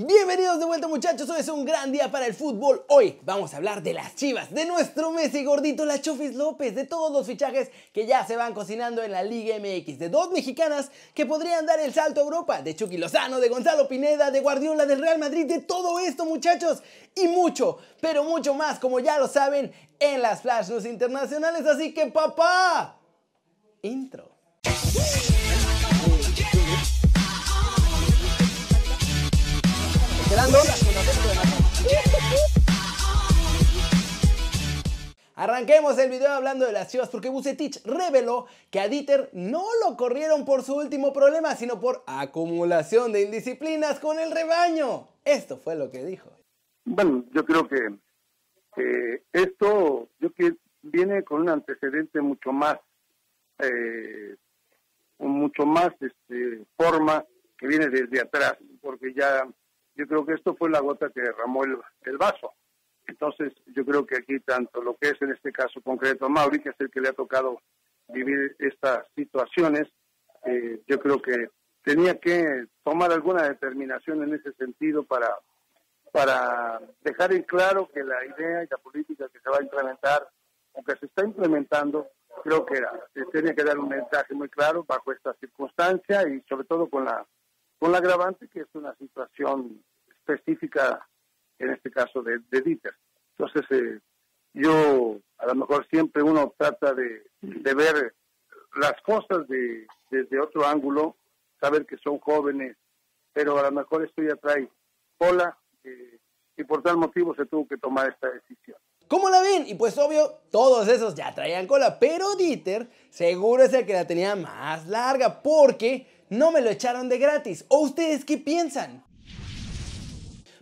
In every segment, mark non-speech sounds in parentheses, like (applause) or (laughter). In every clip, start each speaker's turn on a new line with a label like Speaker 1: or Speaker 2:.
Speaker 1: Bienvenidos de vuelta muchachos, hoy es un gran día para el fútbol. Hoy vamos a hablar de las chivas, de nuestro Messi gordito, la Chofis López, de todos los fichajes que ya se van cocinando en la Liga MX, de dos mexicanas que podrían dar el salto a Europa, de Chucky Lozano, de Gonzalo Pineda, de Guardiola, del Real Madrid, de todo esto muchachos y mucho, pero mucho más, como ya lo saben, en las Flash News internacionales. Así que papá, intro. Arranquemos el video hablando de las chivas porque Bucetich reveló que a Dieter no lo corrieron por su último problema, sino por acumulación de indisciplinas con el rebaño. Esto fue lo que dijo.
Speaker 2: Bueno, yo creo que esto yo que viene con un antecedente mucho más, eh, mucho más este, forma que viene desde atrás, porque ya yo creo que esto fue la gota que derramó el, vaso. Entonces, yo creo que aquí tanto lo que es en este caso concreto a Mauri, que es el que le ha tocado vivir estas situaciones, eh, yo creo que tenía que tomar alguna determinación en ese sentido para, para dejar en claro que la idea y la política que se va a implementar, aunque se está implementando, creo que era, tenía que dar un mensaje muy claro bajo esta circunstancia y sobre todo con la con la agravante que es una situación específica, en este caso de, de Dieter. Entonces, eh, yo, a lo mejor siempre uno trata de, ver las cosas de, desde otro ángulo, saber que son jóvenes, pero a lo mejor esto ya trae cola eh, y por tal motivo se tuvo que tomar esta decisión.
Speaker 1: ¿Cómo la ven? Y pues obvio, todos esos ya traían cola, pero Dieter seguro es el que la tenía más larga porque no me lo echaron de gratis. ¿O ustedes qué piensan?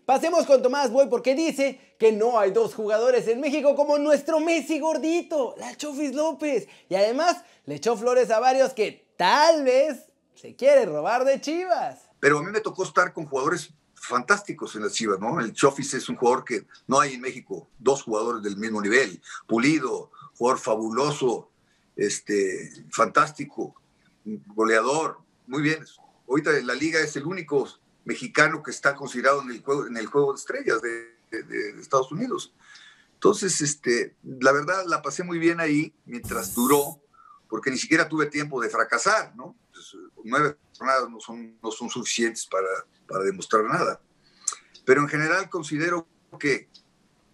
Speaker 1: Pasemos con Tomás Boy porque dice que no hay dos jugadores en México como nuestro Messi gordito, la Chofis López. Y además le echó flores a varios que tal vez se quiere robar de Chivas.
Speaker 3: Pero a mí me tocó estar con jugadores fantásticos en las Chivas, ¿no? El Chofis es un jugador que no hay en México, dos jugadores del mismo nivel. Pulido, jugador fabuloso, este, fantástico, goleador, muy bien. Ahorita la liga es el único mexicano que está considerado en el juego, en el juego de estrellas de, Estados Unidos. Entonces, este, la verdad la pasé muy bien ahí mientras duró, porque ni siquiera tuve tiempo de fracasar, ¿no? Pues, nueve jornadas no son, no son suficientes para, para demostrar nada. Pero en general considero que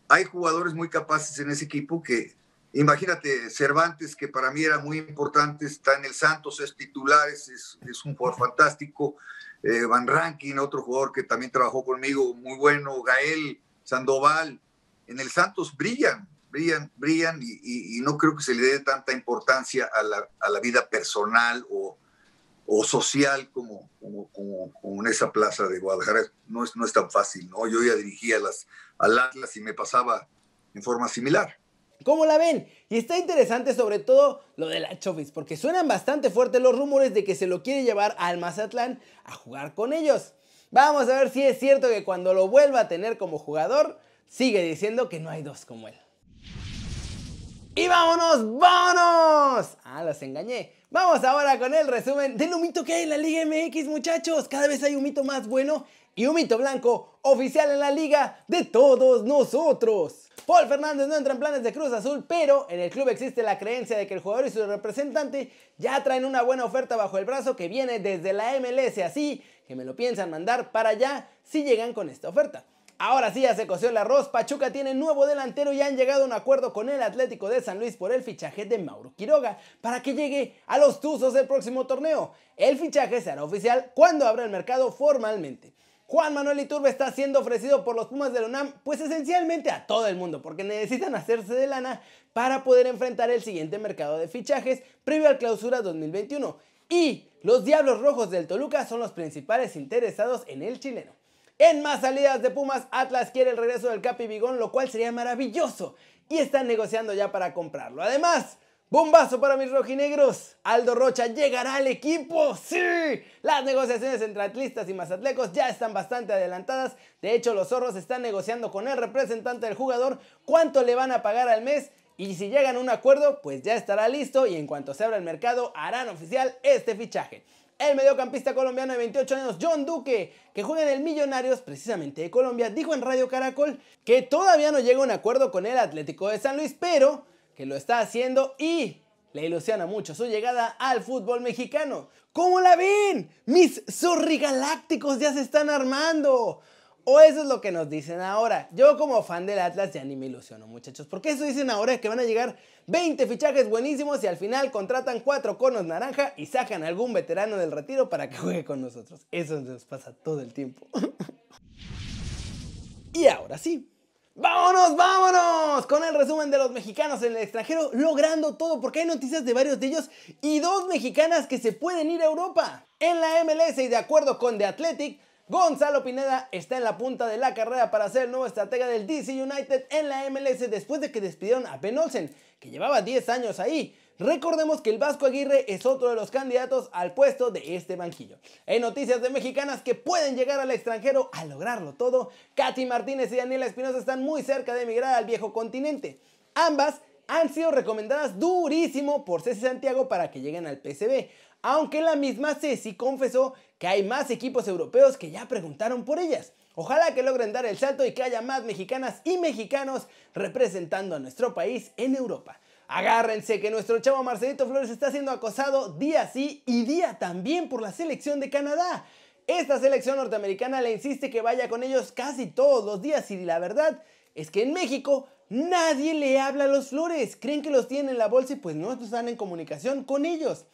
Speaker 3: hay jugadores muy capaces en ese equipo que, imagínate, Cervantes, que para mí era muy importante, está en el Santos, es titular, es, es un jugador fantástico. Eh, Van Rankin, otro jugador que también trabajó conmigo, muy bueno, Gael, Sandoval, en el Santos brillan, brillan, brillan y, no creo que se le dé tanta importancia a la, a la vida personal o, o social como, como, como, en esa plaza de Guadalajara. No es, no es tan fácil, ¿no? Yo ya dirigía las, al Atlas y me pasaba en forma similar.
Speaker 1: ¿Cómo la ven? Y está interesante sobre todo lo de la Chofis, porque suenan bastante fuertes los rumores de que se lo quiere llevar al Mazatlán a jugar con ellos. Vamos a ver si es cierto que cuando lo vuelva a tener como jugador, sigue diciendo que no hay dos como él. Y vámonos, vámonos. Ah, los engañé. Vamos ahora con el resumen del humito que hay en la Liga MX, muchachos. Cada vez hay un mito más bueno y un mito blanco oficial en la liga de todos nosotros. Paul Fernández no entra en planes de Cruz Azul, pero en el club existe la creencia de que el jugador y su representante ya traen una buena oferta bajo el brazo que viene desde la MLS, así que me lo piensan mandar para allá si llegan con esta oferta. Ahora sí ya se coció el arroz, Pachuca tiene nuevo delantero y han llegado a un acuerdo con el Atlético de San Luis por el fichaje de Mauro Quiroga para que llegue a los Tuzos del próximo torneo. El fichaje será oficial cuando abra el mercado formalmente. Juan Manuel Iturbe está siendo ofrecido por los Pumas de la UNAM, pues esencialmente a todo el mundo, porque necesitan hacerse de lana para poder enfrentar el siguiente mercado de fichajes previo al clausura 2021. Y los Diablos Rojos del Toluca son los principales interesados en el chileno. En más salidas de Pumas, Atlas quiere el regreso del Capi Bigón, lo cual sería maravilloso. Y están negociando ya para comprarlo. Además, Bombazo para mis rojinegros. Aldo Rocha llegará al equipo. Sí. Las negociaciones entre atlistas y mazatlecos ya están bastante adelantadas. De hecho, los zorros están negociando con el representante del jugador cuánto le van a pagar al mes. Y si llegan a un acuerdo, pues ya estará listo y en cuanto se abra el mercado harán oficial este fichaje. El mediocampista colombiano de 28 años, John Duque, que juega en el Millonarios, precisamente de Colombia, dijo en Radio Caracol que todavía no llega a un acuerdo con el Atlético de San Luis, pero que lo está haciendo y le ilusiona mucho su llegada al fútbol mexicano. ¿Cómo la ven? Mis zorrigalácticos ya se están armando. O eso es lo que nos dicen ahora. Yo como fan del Atlas ya ni me ilusiono, muchachos. Porque eso dicen ahora que van a llegar 20 fichajes buenísimos y al final contratan 4 conos naranja y sacan a algún veterano del retiro para que juegue con nosotros. Eso nos pasa todo el tiempo. (laughs) y ahora sí, ¡Vámonos, vámonos! Con el resumen de los mexicanos en el extranjero, logrando todo, porque hay noticias de varios de ellos y dos mexicanas que se pueden ir a Europa. En la MLS y de acuerdo con The Athletic, Gonzalo Pineda está en la punta de la carrera para ser el nuevo estratega del DC United en la MLS después de que despidieron a Ben Olsen, que llevaba 10 años ahí. Recordemos que el Vasco Aguirre es otro de los candidatos al puesto de este banquillo. Hay noticias de mexicanas que pueden llegar al extranjero a lograrlo todo. Katy Martínez y Daniela Espinosa están muy cerca de emigrar al viejo continente. Ambas han sido recomendadas durísimo por Ceci Santiago para que lleguen al PCB, aunque la misma Ceci confesó que hay más equipos europeos que ya preguntaron por ellas. Ojalá que logren dar el salto y que haya más mexicanas y mexicanos representando a nuestro país en Europa. Agárrense que nuestro chavo Marcelito Flores está siendo acosado día sí y día también por la selección de Canadá. Esta selección norteamericana le insiste que vaya con ellos casi todos los días y la verdad es que en México nadie le habla a los Flores. Creen que los tienen en la bolsa y pues no están en comunicación con ellos.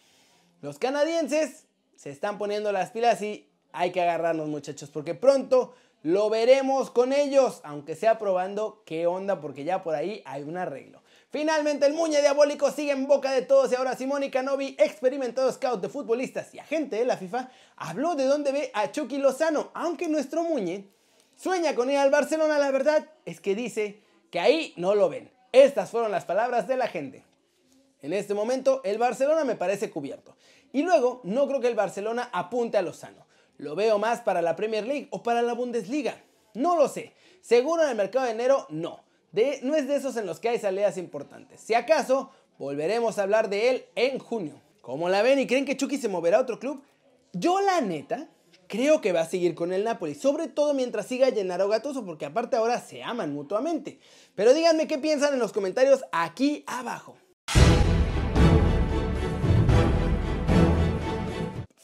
Speaker 1: Los canadienses se están poniendo las pilas y hay que agarrarnos muchachos porque pronto lo veremos con ellos, aunque sea probando qué onda porque ya por ahí hay un arreglo. Finalmente el Muñe Diabólico sigue en boca de todos y ahora Simone Canovi, experimentado scout de futbolistas y agente de la FIFA, habló de dónde ve a Chucky Lozano, aunque nuestro Muñe sueña con ir al Barcelona, la verdad es que dice que ahí no lo ven. Estas fueron las palabras de la gente. En este momento el Barcelona me parece cubierto. Y luego no creo que el Barcelona apunte a Lozano. Lo veo más para la Premier League o para la Bundesliga. No lo sé. Seguro en el mercado de enero no no es de esos en los que hay salidas importantes. Si acaso, volveremos a hablar de él en junio. ¿Cómo la ven y creen que Chucky se moverá a otro club? Yo la neta creo que va a seguir con el Napoli, sobre todo mientras siga Gennaro Gattuso, porque aparte ahora se aman mutuamente. Pero díganme qué piensan en los comentarios aquí abajo.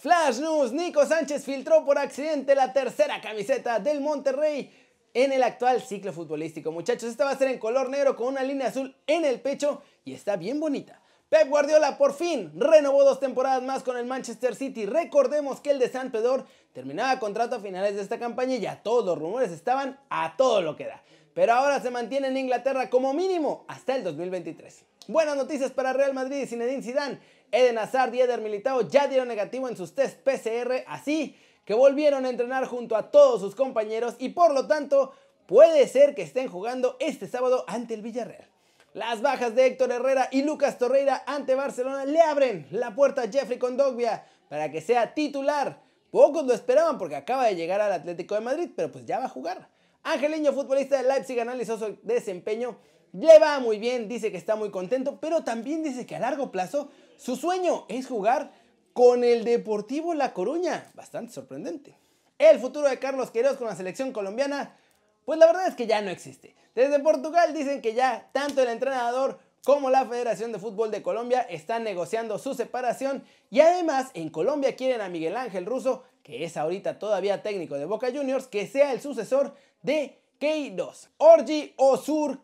Speaker 1: Flash News, Nico Sánchez filtró por accidente la tercera camiseta del Monterrey en el actual ciclo futbolístico. Muchachos, esta va a ser en color negro con una línea azul en el pecho y está bien bonita. Pep Guardiola por fin renovó dos temporadas más con el Manchester City. Recordemos que el de San Pedro terminaba contrato a finales de esta campaña y ya todos los rumores estaban a todo lo que da. Pero ahora se mantiene en Inglaterra como mínimo hasta el 2023. Buenas noticias para Real Madrid y Zinedine Zidane. Eden Hazard y Eder Militao ya dieron negativo en sus test PCR, así que volvieron a entrenar junto a todos sus compañeros y por lo tanto puede ser que estén jugando este sábado ante el Villarreal. Las bajas de Héctor Herrera y Lucas Torreira ante Barcelona le abren la puerta a Jeffrey Condogbia para que sea titular. Pocos lo esperaban porque acaba de llegar al Atlético de Madrid, pero pues ya va a jugar. Angeliño, futbolista de Leipzig, analizó su desempeño. Le va muy bien, dice que está muy contento, pero también dice que a largo plazo su sueño es jugar con el Deportivo La Coruña. Bastante sorprendente. El futuro de Carlos Queiroz con la selección colombiana, pues la verdad es que ya no existe. Desde Portugal dicen que ya tanto el entrenador como la Federación de Fútbol de Colombia están negociando su separación y además en Colombia quieren a Miguel Ángel Russo, que es ahorita todavía técnico de Boca Juniors, que sea el sucesor de Queiroz. Orji Osur.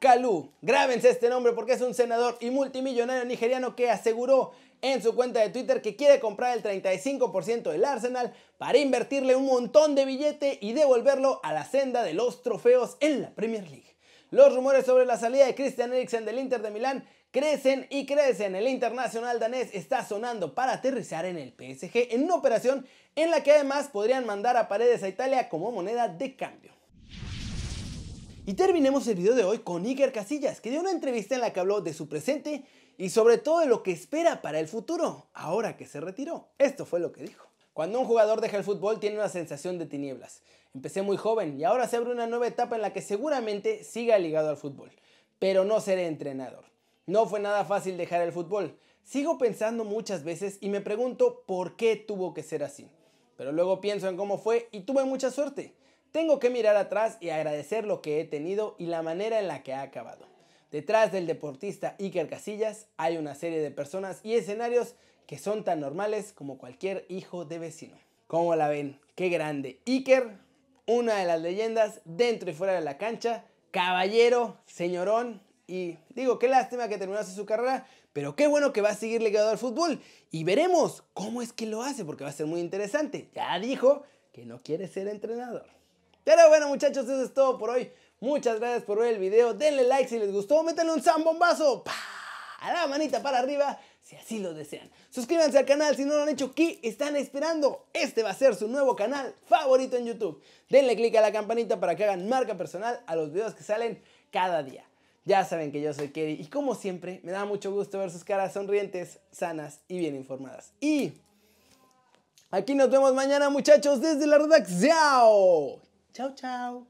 Speaker 1: Grábense este nombre porque es un senador y multimillonario nigeriano que aseguró en su cuenta de Twitter que quiere comprar el 35% del Arsenal para invertirle un montón de billete y devolverlo a la senda de los trofeos en la Premier League. Los rumores sobre la salida de Christian Eriksen del Inter de Milán crecen y crecen. El internacional danés está sonando para aterrizar en el PSG en una operación en la que además podrían mandar a Paredes a Italia como moneda de cambio. Y terminemos el video de hoy con Iker Casillas, que dio una entrevista en la que habló de su presente y sobre todo de lo que espera para el futuro, ahora que se retiró. Esto fue lo que dijo. Cuando un jugador deja el fútbol tiene una sensación de tinieblas. Empecé muy joven y ahora se abre una nueva etapa en la que seguramente siga ligado al fútbol, pero no seré entrenador. No fue nada fácil dejar el fútbol. Sigo pensando muchas veces y me pregunto por qué tuvo que ser así. Pero luego pienso en cómo fue y tuve mucha suerte. Tengo que mirar atrás y agradecer lo que he tenido y la manera en la que ha acabado. Detrás del deportista Iker Casillas hay una serie de personas y escenarios que son tan normales como cualquier hijo de vecino. ¿Cómo la ven? Qué grande. Iker, una de las leyendas dentro y fuera de la cancha, caballero, señorón, y digo, qué lástima que terminase su carrera, pero qué bueno que va a seguir ligado al fútbol. Y veremos cómo es que lo hace, porque va a ser muy interesante. Ya dijo que no quiere ser entrenador. Pero bueno muchachos, eso es todo por hoy. Muchas gracias por ver el video. Denle like si les gustó. Métanle un zambombazo. A la manita para arriba si así lo desean. Suscríbanse al canal si no lo han hecho. ¿Qué están esperando? Este va a ser su nuevo canal favorito en YouTube. Denle click a la campanita para que hagan marca personal a los videos que salen cada día. Ya saben que yo soy Kerry y como siempre me da mucho gusto ver sus caras sonrientes, sanas y bien informadas. Y aquí nos vemos mañana muchachos desde la redacción. Ciao, ciao.